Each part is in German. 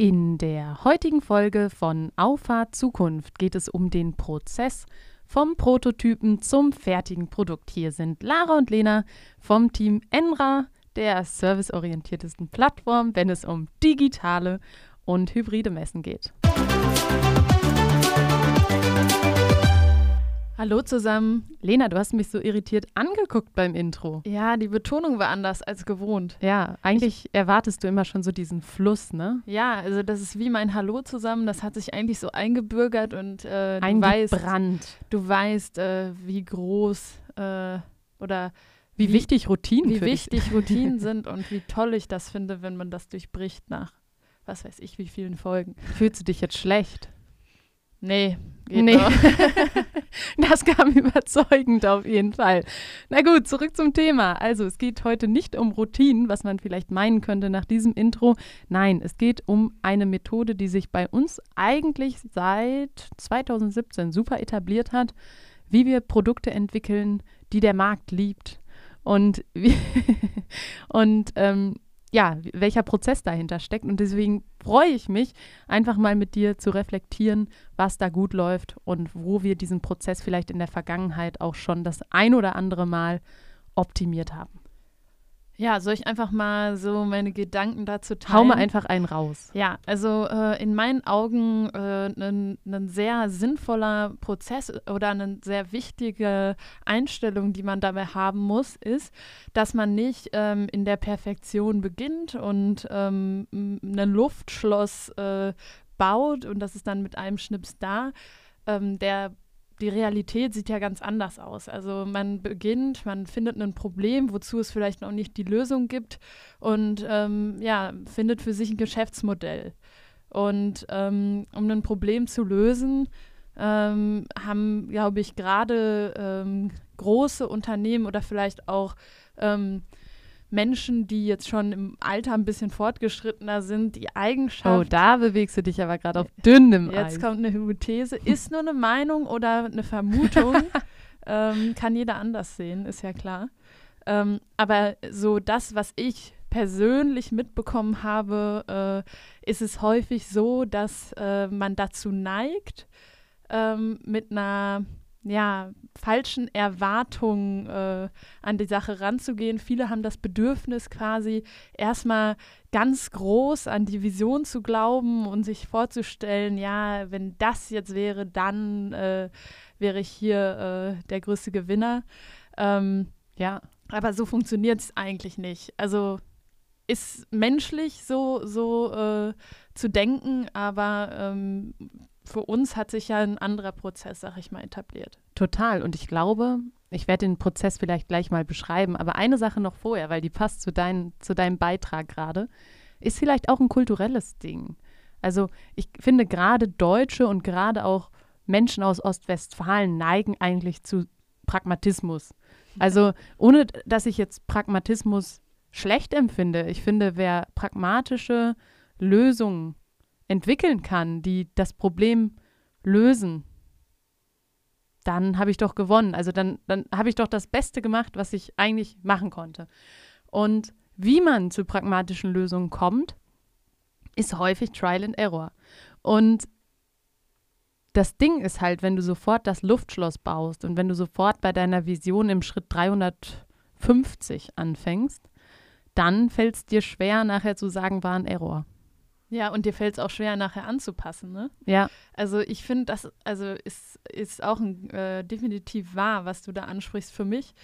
In der heutigen Folge von Auffahrt Zukunft geht es um den Prozess vom Prototypen zum fertigen Produkt. Hier sind Lara und Lena vom Team Enra, der serviceorientiertesten Plattform, wenn es um digitale und hybride Messen geht. Hallo zusammen. Lena, du hast mich so irritiert angeguckt beim Intro. Ja, die Betonung war anders als gewohnt. Ja, eigentlich ich, erwartest du immer schon so diesen Fluss, ne? Ja, also das ist wie mein Hallo zusammen. Das hat sich eigentlich so eingebürgert und äh, du weißt, du weißt, äh, wie groß äh, oder wie, wie, wichtig Routinen wie wichtig Routinen sind und wie toll ich das finde, wenn man das durchbricht nach was weiß ich wie vielen Folgen. Fühlst du dich jetzt schlecht? Nee, geht nee. das kam überzeugend auf jeden Fall. Na gut, zurück zum Thema. Also, es geht heute nicht um Routinen, was man vielleicht meinen könnte nach diesem Intro. Nein, es geht um eine Methode, die sich bei uns eigentlich seit 2017 super etabliert hat, wie wir Produkte entwickeln, die der Markt liebt. Und, und ähm, ja, welcher Prozess dahinter steckt. Und deswegen freue ich mich, einfach mal mit dir zu reflektieren, was da gut läuft und wo wir diesen Prozess vielleicht in der Vergangenheit auch schon das ein oder andere Mal optimiert haben. Ja, soll ich einfach mal so meine Gedanken dazu teilen? Hau mal einfach einen raus. Ja, also äh, in meinen Augen ein äh, sehr sinnvoller Prozess oder eine sehr wichtige Einstellung, die man dabei haben muss, ist, dass man nicht ähm, in der Perfektion beginnt und ähm, ein Luftschloss äh, baut und das ist dann mit einem Schnips da. Ähm, der die Realität sieht ja ganz anders aus. Also man beginnt, man findet ein Problem, wozu es vielleicht noch nicht die Lösung gibt und ähm, ja, findet für sich ein Geschäftsmodell. Und ähm, um ein Problem zu lösen, ähm, haben, glaube ich, gerade ähm, große Unternehmen oder vielleicht auch ähm, Menschen, die jetzt schon im Alter ein bisschen fortgeschrittener sind, die Eigenschaft. Oh, da bewegst du dich aber gerade auf dünnem Eis. Jetzt kommt eine Hypothese. Ist nur eine Meinung oder eine Vermutung. ähm, kann jeder anders sehen, ist ja klar. Ähm, aber so das, was ich persönlich mitbekommen habe, äh, ist es häufig so, dass äh, man dazu neigt, ähm, mit einer ja, falschen Erwartungen äh, an die Sache ranzugehen. Viele haben das Bedürfnis quasi erstmal ganz groß an die Vision zu glauben und sich vorzustellen, ja, wenn das jetzt wäre, dann äh, wäre ich hier äh, der größte Gewinner. Ähm, ja, aber so funktioniert es eigentlich nicht. Also ist menschlich so, so äh, zu denken, aber ähm, für uns hat sich ja ein anderer Prozess, sag ich mal, etabliert. Total. Und ich glaube, ich werde den Prozess vielleicht gleich mal beschreiben, aber eine Sache noch vorher, weil die passt zu, dein, zu deinem Beitrag gerade, ist vielleicht auch ein kulturelles Ding. Also ich finde gerade Deutsche und gerade auch Menschen aus Ostwestfalen neigen eigentlich zu Pragmatismus. Also ohne dass ich jetzt Pragmatismus schlecht empfinde. Ich finde, wer pragmatische Lösungen entwickeln kann, die das Problem lösen, dann habe ich doch gewonnen. Also dann, dann habe ich doch das Beste gemacht, was ich eigentlich machen konnte. Und wie man zu pragmatischen Lösungen kommt, ist häufig Trial and Error. Und das Ding ist halt, wenn du sofort das Luftschloss baust und wenn du sofort bei deiner Vision im Schritt 350 anfängst, dann fällt es dir schwer, nachher zu sagen, war ein Error. Ja, und dir fällt es auch schwer, nachher anzupassen, ne? Ja. Also ich finde, das also ist, ist auch ein, äh, definitiv wahr, was du da ansprichst für mich.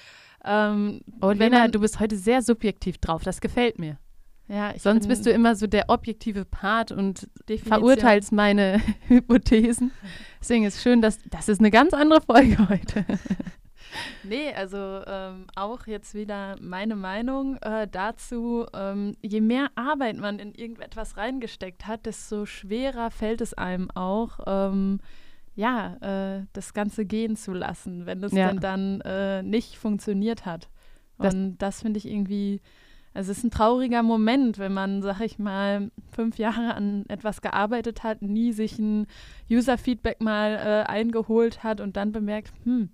Ähm, oh, Lena, man, du bist heute sehr subjektiv drauf. Das gefällt mir. Ja, Sonst bist du immer so der objektive Part und Definition. verurteilst meine Hypothesen. Deswegen ist es schön, dass das ist eine ganz andere Folge heute. Nee, also ähm, auch jetzt wieder meine Meinung äh, dazu. Ähm, je mehr Arbeit man in irgendetwas reingesteckt hat, desto schwerer fällt es einem auch, ähm, ja, äh, das Ganze gehen zu lassen, wenn es ja. dann, dann äh, nicht funktioniert hat. Und das, das finde ich irgendwie, also es ist ein trauriger Moment, wenn man, sag ich mal, fünf Jahre an etwas gearbeitet hat, nie sich ein User-Feedback mal äh, eingeholt hat und dann bemerkt, hm,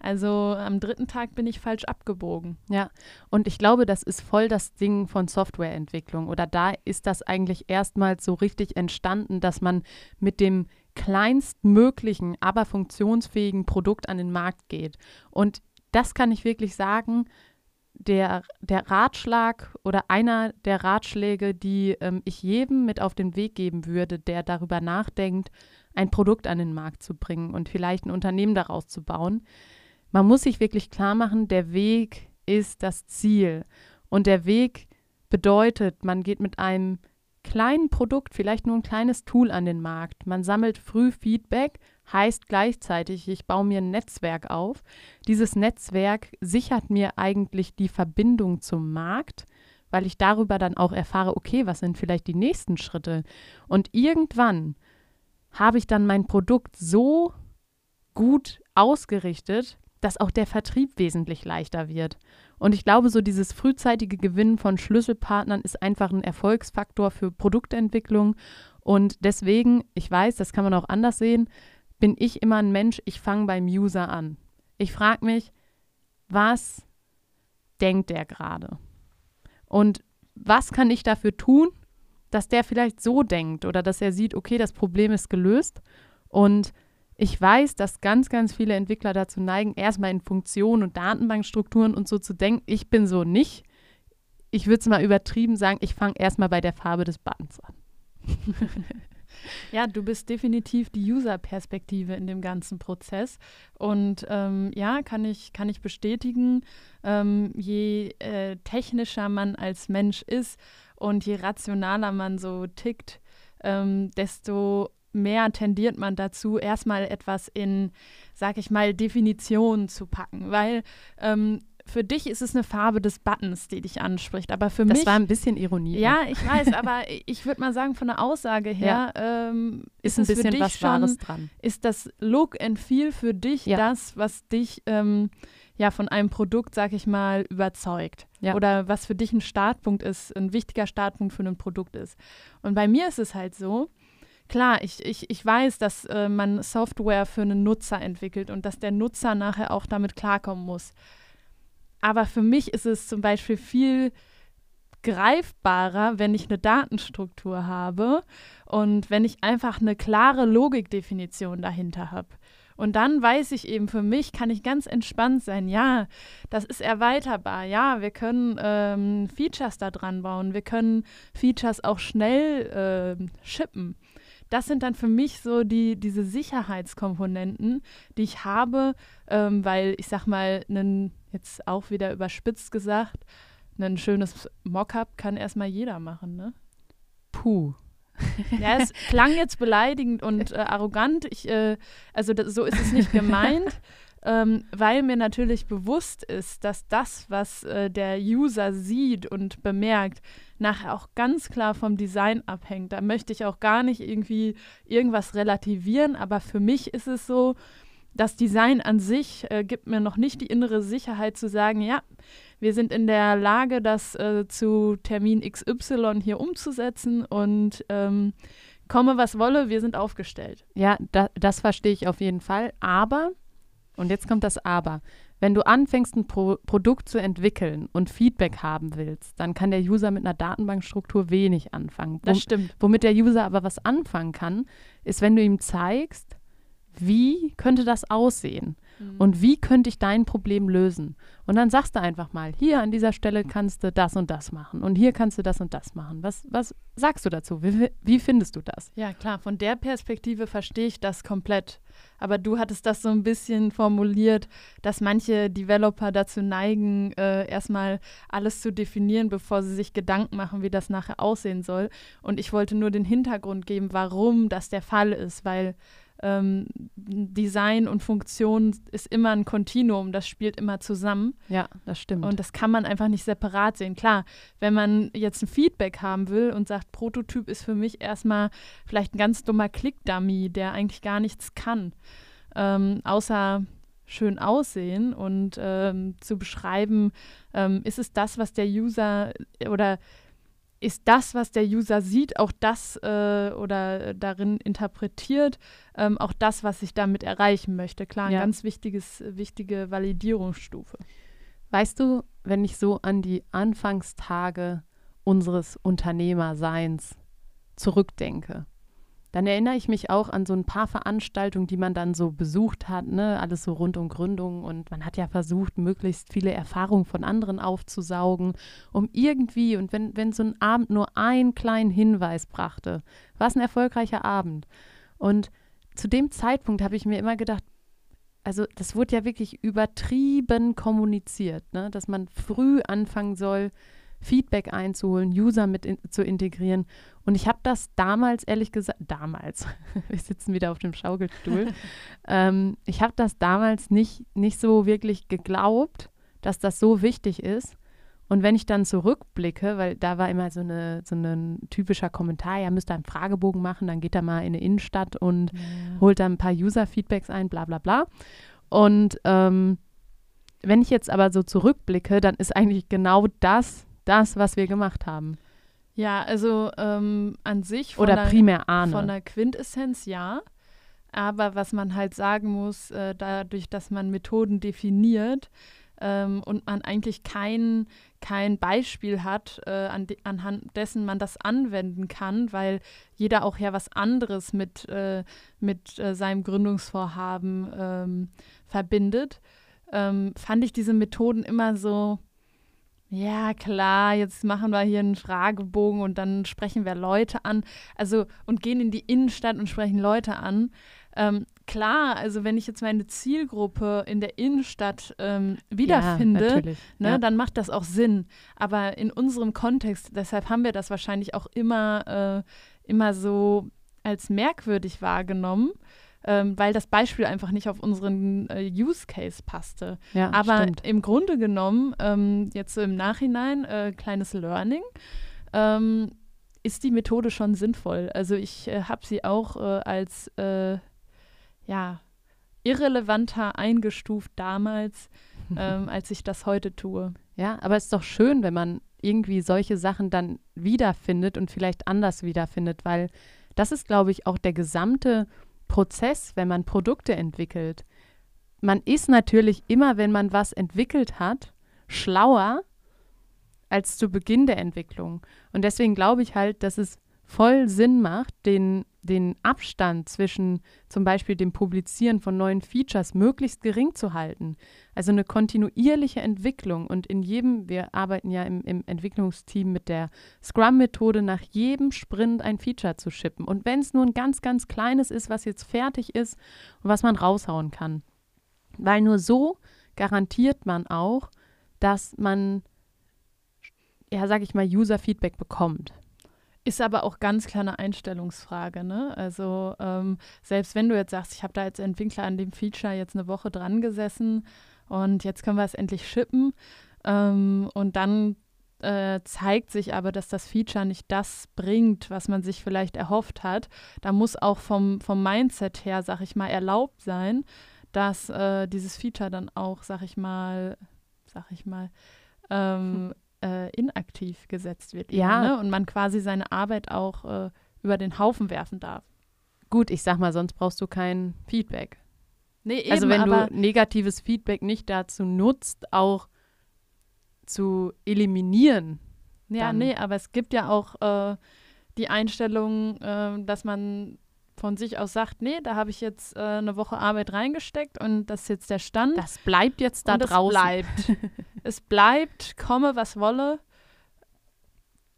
Also am dritten Tag bin ich falsch abgebogen. Ja, und ich glaube, das ist voll das Ding von Softwareentwicklung. Oder da ist das eigentlich erstmals so richtig entstanden, dass man mit dem kleinstmöglichen, aber funktionsfähigen Produkt an den Markt geht. Und das kann ich wirklich sagen, der, der Ratschlag oder einer der Ratschläge, die ähm, ich jedem mit auf den Weg geben würde, der darüber nachdenkt, ein Produkt an den Markt zu bringen und vielleicht ein Unternehmen daraus zu bauen. Man muss sich wirklich klar machen, der Weg ist das Ziel. Und der Weg bedeutet, man geht mit einem kleinen Produkt, vielleicht nur ein kleines Tool an den Markt. Man sammelt früh Feedback, heißt gleichzeitig, ich baue mir ein Netzwerk auf. Dieses Netzwerk sichert mir eigentlich die Verbindung zum Markt, weil ich darüber dann auch erfahre, okay, was sind vielleicht die nächsten Schritte? Und irgendwann habe ich dann mein Produkt so gut ausgerichtet, dass auch der Vertrieb wesentlich leichter wird. Und ich glaube, so dieses frühzeitige Gewinnen von Schlüsselpartnern ist einfach ein Erfolgsfaktor für Produktentwicklung. Und deswegen, ich weiß, das kann man auch anders sehen, bin ich immer ein Mensch, ich fange beim User an. Ich frage mich, was denkt der gerade? Und was kann ich dafür tun, dass der vielleicht so denkt oder dass er sieht, okay, das Problem ist gelöst und ich weiß, dass ganz, ganz viele Entwickler dazu neigen, erstmal in Funktionen und Datenbankstrukturen und so zu denken. Ich bin so nicht. Ich würde es mal übertrieben sagen, ich fange erstmal bei der Farbe des Buttons an. Ja, du bist definitiv die User-Perspektive in dem ganzen Prozess. Und ähm, ja, kann ich, kann ich bestätigen, ähm, je äh, technischer man als Mensch ist und je rationaler man so tickt, ähm, desto mehr tendiert man dazu, erstmal etwas in, sag ich mal, Definitionen zu packen. Weil ähm, für dich ist es eine Farbe des Buttons, die dich anspricht. Aber für das mich. Das war ein bisschen Ironie. Ja, ich weiß, aber ich würde mal sagen, von der Aussage her ja. ähm, ist, ist, ein bisschen was schon, Wahres dran. Ist das Look and Feel für dich ja. das, was dich ähm, ja von einem Produkt, sag ich mal, überzeugt? Ja. Oder was für dich ein Startpunkt ist, ein wichtiger Startpunkt für ein Produkt ist. Und bei mir ist es halt so, klar, ich, ich, ich weiß, dass äh, man Software für einen Nutzer entwickelt und dass der Nutzer nachher auch damit klarkommen muss. Aber für mich ist es zum Beispiel viel greifbarer, wenn ich eine Datenstruktur habe und wenn ich einfach eine klare Logikdefinition dahinter habe. Und dann weiß ich eben, für mich kann ich ganz entspannt sein. Ja, das ist erweiterbar. Ja, wir können ähm, Features da dran bauen. Wir können Features auch schnell äh, shippen. Das sind dann für mich so die, diese Sicherheitskomponenten, die ich habe, ähm, weil ich sag mal, einen jetzt auch wieder überspitzt gesagt, ein schönes Mockup kann erstmal jeder machen, ne? Puh. Ja, es klang jetzt beleidigend und äh, arrogant. Ich, äh, also das, so ist es nicht gemeint, ähm, weil mir natürlich bewusst ist, dass das, was äh, der User sieht und bemerkt, nachher auch ganz klar vom Design abhängt. Da möchte ich auch gar nicht irgendwie irgendwas relativieren, aber für mich ist es so, das Design an sich äh, gibt mir noch nicht die innere Sicherheit zu sagen, ja, wir sind in der Lage, das äh, zu Termin XY hier umzusetzen und ähm, komme, was wolle, wir sind aufgestellt. Ja, da, das verstehe ich auf jeden Fall. Aber, und jetzt kommt das Aber, wenn du anfängst, ein Pro Produkt zu entwickeln und Feedback haben willst, dann kann der User mit einer Datenbankstruktur wenig anfangen. Das stimmt. Womit der User aber was anfangen kann, ist, wenn du ihm zeigst, wie könnte das aussehen? Mhm. Und wie könnte ich dein Problem lösen? Und dann sagst du einfach mal, hier an dieser Stelle kannst du das und das machen und hier kannst du das und das machen. Was, was sagst du dazu? Wie, wie findest du das? Ja, klar, von der Perspektive verstehe ich das komplett. Aber du hattest das so ein bisschen formuliert, dass manche Developer dazu neigen, äh, erstmal alles zu definieren, bevor sie sich Gedanken machen, wie das nachher aussehen soll. Und ich wollte nur den Hintergrund geben, warum das der Fall ist, weil ähm, Design und Funktion ist immer ein Kontinuum, das spielt immer zusammen. Ja, das stimmt. Und das kann man einfach nicht separat sehen. Klar, wenn man jetzt ein Feedback haben will und sagt, Prototyp ist für mich erstmal vielleicht ein ganz dummer Klick-Dummy, der eigentlich gar nichts kann, ähm, außer schön aussehen und ähm, zu beschreiben, ähm, ist es das, was der User oder ist das, was der User sieht, auch das äh, oder darin interpretiert, ähm, auch das, was ich damit erreichen möchte. Klar, eine Ja. ganz wichtiges, wichtige Validierungsstufe. Weißt du, wenn ich so an die Anfangstage unseres Unternehmerseins zurückdenke, dann erinnere ich mich auch an so ein paar Veranstaltungen, die man dann so besucht hat, ne? alles so rund um Gründung und man hat ja versucht, möglichst viele Erfahrungen von anderen aufzusaugen, um irgendwie, und wenn, wenn so ein Abend nur einen kleinen Hinweis brachte, war es ein erfolgreicher Abend. Und zu dem Zeitpunkt habe ich mir immer gedacht, also das wurde ja wirklich übertrieben kommuniziert, ne? dass man früh anfangen soll, Feedback einzuholen, User mit in, zu integrieren. Und ich habe das damals, ehrlich gesagt, damals, wir sitzen wieder auf dem Schaukelstuhl, ähm, ich habe das damals nicht, nicht so wirklich geglaubt, dass das so wichtig ist. Und wenn ich dann zurückblicke, weil da war immer so, eine, so ein typischer Kommentar, ja, müsst ihr einen Fragebogen machen, dann geht er mal in eine Innenstadt und holt dann ein paar User-Feedbacks ein, bla bla bla. Und ähm, wenn ich jetzt aber so zurückblicke, dann ist eigentlich genau das, das, was wir gemacht haben. Ja, also ähm, an sich von Oder der, primär Arne. von der Quintessenz ja. Aber was man halt sagen muss, äh, dadurch, dass man Methoden definiert ähm, und man eigentlich kein, kein Beispiel hat, äh, an de anhand dessen man das anwenden kann, weil jeder auch ja was anderes mit, äh, mit äh, seinem Gründungsvorhaben ähm, verbindet, ähm, fand ich diese Methoden immer so, ja, klar, jetzt machen wir hier einen Fragebogen und dann sprechen wir Leute an. Also und gehen in die Innenstadt und sprechen Leute an. Ähm, klar, also wenn ich jetzt meine Zielgruppe in der Innenstadt ähm, wiederfinde, Ja, ne, ja. dann macht das auch Sinn. Aber in unserem Kontext, deshalb haben wir das wahrscheinlich auch immer, äh, immer so als merkwürdig wahrgenommen, ähm, weil das Beispiel einfach nicht auf unseren äh, Use Case passte. ja, Aber stimmt. im Grunde genommen, ähm, jetzt so im Nachhinein, äh, kleines Learning, ähm, ist die Methode schon sinnvoll. Also ich äh, habe sie auch äh, als äh, ja, irrelevanter eingestuft damals, ähm, als ich das heute tue. Ja, aber es ist doch schön, wenn man irgendwie solche Sachen dann wiederfindet und vielleicht anders wiederfindet, weil das ist, glaube ich, auch der gesamte Prozess, wenn man Produkte entwickelt. Man ist natürlich immer, wenn man was entwickelt hat, schlauer als zu Beginn der Entwicklung. Und deswegen glaube ich halt, dass es voll Sinn macht, den, den Abstand zwischen zum Beispiel dem Publizieren von neuen Features möglichst gering zu halten. Also eine kontinuierliche Entwicklung und in jedem, wir arbeiten ja im, im Entwicklungsteam mit der Scrum-Methode, nach jedem Sprint ein Feature zu shippen. Und wenn es nur ein ganz, ganz kleines ist, was jetzt fertig ist und was man raushauen kann. Weil nur so garantiert man auch, dass man, ja, sag ich mal, User-Feedback bekommt. Ist aber auch ganz klar eine Einstellungsfrage. Ne? Also ähm, selbst wenn du jetzt sagst, ich habe da als Entwickler an dem Feature jetzt eine Woche dran gesessen und jetzt können wir es endlich shippen ähm, und dann äh, zeigt sich aber, dass das Feature nicht das bringt, was man sich vielleicht erhofft hat. Da muss auch vom, vom Mindset her, sag ich mal, erlaubt sein, dass äh, dieses Feature dann auch, sag ich mal, sag ich mal, ähm, äh, inaktiv gesetzt wird. eben, Ja. Ne? Und man quasi seine Arbeit auch äh, über den Haufen werfen darf. Gut, ich sag mal, sonst brauchst du kein Feedback. Nee, eben, also wenn du negatives Feedback nicht dazu nutzt, auch zu eliminieren. Ja, dann- nee, aber es gibt ja auch äh, die Einstellung, äh, dass man von sich aus sagt, nee, da habe ich jetzt äh, eine Woche Arbeit reingesteckt und das ist jetzt der Stand. Das bleibt jetzt da und draußen. Es bleibt. es bleibt, komme was wolle.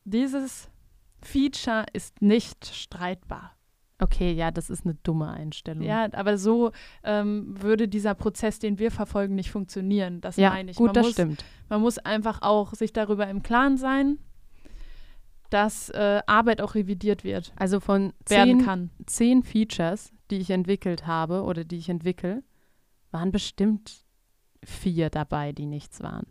Dieses Feature ist nicht streitbar. Okay, ja, das ist eine dumme Einstellung. Ja, aber so ähm, würde dieser Prozess, den wir verfolgen, nicht funktionieren. Das ja meine ich. gut, man das muss, stimmt. Man muss einfach auch sich darüber im Klaren sein, dass äh, Arbeit auch revidiert wird, Also von werden zehn, kann. zehn Features, die ich entwickelt habe oder die ich entwickle, waren bestimmt vier dabei, die nichts waren.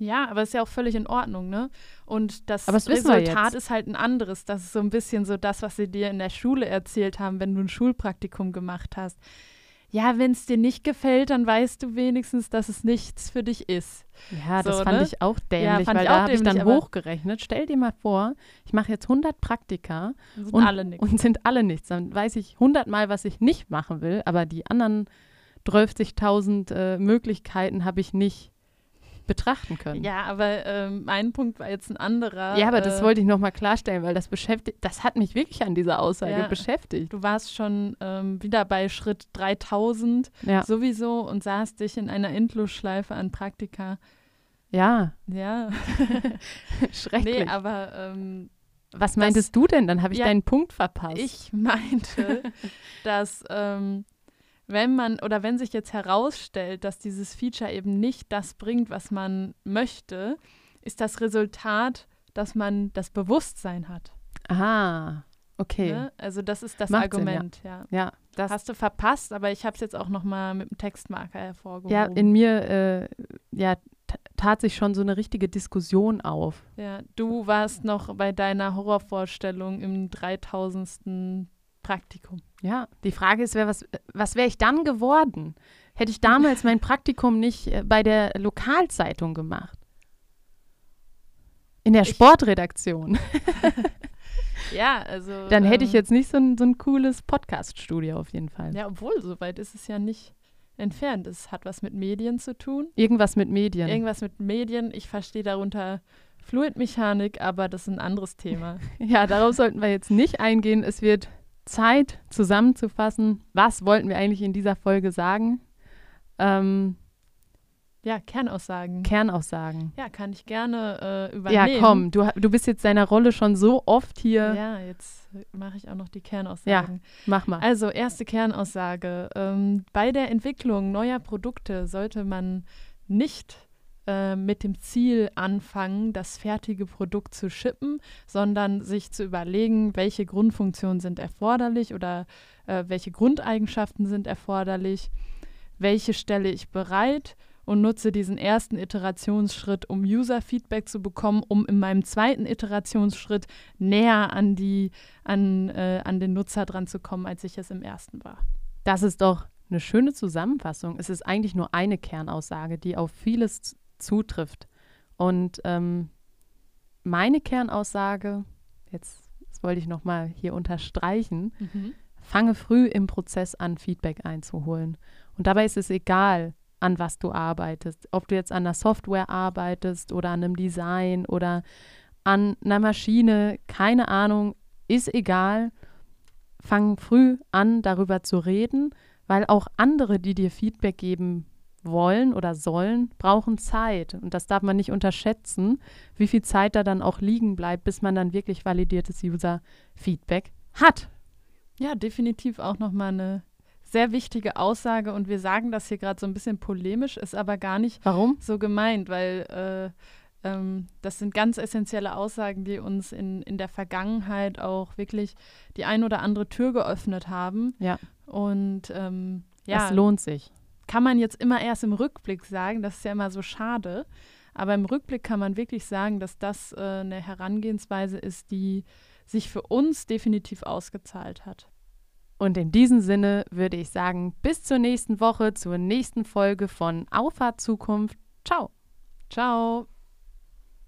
Ja, aber ist ja auch völlig in Ordnung, ne? Und das Aber das Resultat ist halt ein anderes. Das ist so ein bisschen so das, was sie dir in der Schule erzählt haben, wenn du ein Schulpraktikum gemacht hast. ja, wenn es dir nicht gefällt, dann weißt du wenigstens, dass es nichts für dich ist. Ja, das So, fand ne? ich auch dämlich, Ja, weil ich da habe ich dann hochgerechnet. Stell dir mal vor, ich mache jetzt 100 Praktika Sind und, alle nix. und sind alle nichts. Dann weiß ich 100 Mal, was ich nicht machen will, aber die anderen 12.000 äh, Möglichkeiten habe ich nicht betrachten können. Ja, aber ähm, mein Punkt war jetzt ein anderer. Ja, aber das äh, wollte ich nochmal klarstellen, weil das beschäftigt, das hat mich wirklich an dieser Aussage Ja. beschäftigt. Du warst schon ähm, wieder bei Schritt 3000 Ja. sowieso und sahst dich in einer Endlosschleife an Praktika. ja, Ja, schrecklich. nee, aber ähm, Was meintest du denn? Dann habe ich Ja, deinen Punkt verpasst. ich meinte, dass ähm, wenn man oder wenn sich jetzt herausstellt, dass dieses Feature eben nicht das bringt, was man möchte, ist das Resultat, dass man das Bewusstsein hat. Aha, okay. Ne? Also das ist das Macht Sinn, ja. Argument, ja. Ja, das Hast du verpasst, aber ich habe es jetzt auch noch mal mit dem Textmarker hervorgehoben. Ja, in mir äh, ja, tat sich schon so eine richtige Diskussion auf. Ja, du warst noch bei deiner Horrorvorstellung im 3000. Praktikum. Ja, die Frage ist, wer was, was wäre ich dann geworden? Hätte ich damals mein Praktikum nicht äh, bei der Lokalzeitung gemacht? In der Ich- Sportredaktion. Ja, also. Dann hätte ich ähm, jetzt nicht so ein, so ein cooles Podcast-Studio auf jeden Fall. Ja, obwohl, so weit ist es ja nicht entfernt. Es hat was mit Medien zu tun. Irgendwas mit Medien. Irgendwas mit Medien. Ich verstehe darunter Fluidmechanik, aber das ist ein anderes Thema. Ja, darauf sollten wir jetzt nicht eingehen. Es wird Zeit, zusammenzufassen, was wollten wir eigentlich in dieser Folge sagen. Ähm, Ja, Kernaussagen. Kernaussagen. ja, kann ich gerne äh, Ja, übernehmen. komm, du, du bist jetzt deiner Rolle schon so oft hier. Ja, jetzt mache ich auch noch die Kernaussagen. Mach mal. Also, erste Kernaussage. Ähm, bei der Entwicklung neuer Produkte sollte man nicht äh, mit dem Ziel anfangen, das fertige Produkt zu shippen, sondern sich zu überlegen, welche Grundfunktionen sind erforderlich oder äh, welche Grundeigenschaften sind erforderlich, welche stelle ich bereit und nutze diesen ersten Iterationsschritt, um User-Feedback zu bekommen, um in meinem zweiten Iterationsschritt näher an, die, an, äh, an den Nutzer dran zu kommen, als ich es im ersten war. Das ist doch eine schöne Zusammenfassung. Es ist eigentlich nur eine Kernaussage, die auf vieles zutrifft. Und ähm, meine Kernaussage, jetzt das wollte ich nochmal hier unterstreichen, fange früh im Prozess an, Feedback einzuholen. Und dabei ist es egal, an was du arbeitest. Ob du jetzt an der Software arbeitest oder an einem Design oder an einer Maschine, keine Ahnung, ist egal. Fang früh an, darüber zu reden, weil auch andere, die dir Feedback geben wollen oder sollen, brauchen Zeit. Und das darf man nicht unterschätzen, wie viel Zeit da dann auch liegen bleibt, bis man dann wirklich validiertes User-Feedback hat. Ja, definitiv auch nochmal eine sehr wichtige Aussage und wir sagen das hier gerade so ein bisschen polemisch, ist aber gar nicht Warum? so gemeint, weil äh, ähm, das sind ganz essentielle Aussagen, die uns in, in der Vergangenheit auch wirklich die ein oder andere Tür geöffnet haben. Ja. Und ähm, ja, Es lohnt sich. Kann man jetzt immer erst im Rückblick sagen, das ist ja immer so schade. Aber im Rückblick kann man wirklich sagen, dass das äh, eine Herangehensweise ist, die sich für uns definitiv ausgezahlt hat. Und in diesem Sinne würde ich sagen, bis zur nächsten Woche, zur nächsten Folge von Auffahrt Zukunft. Ciao. Ciao.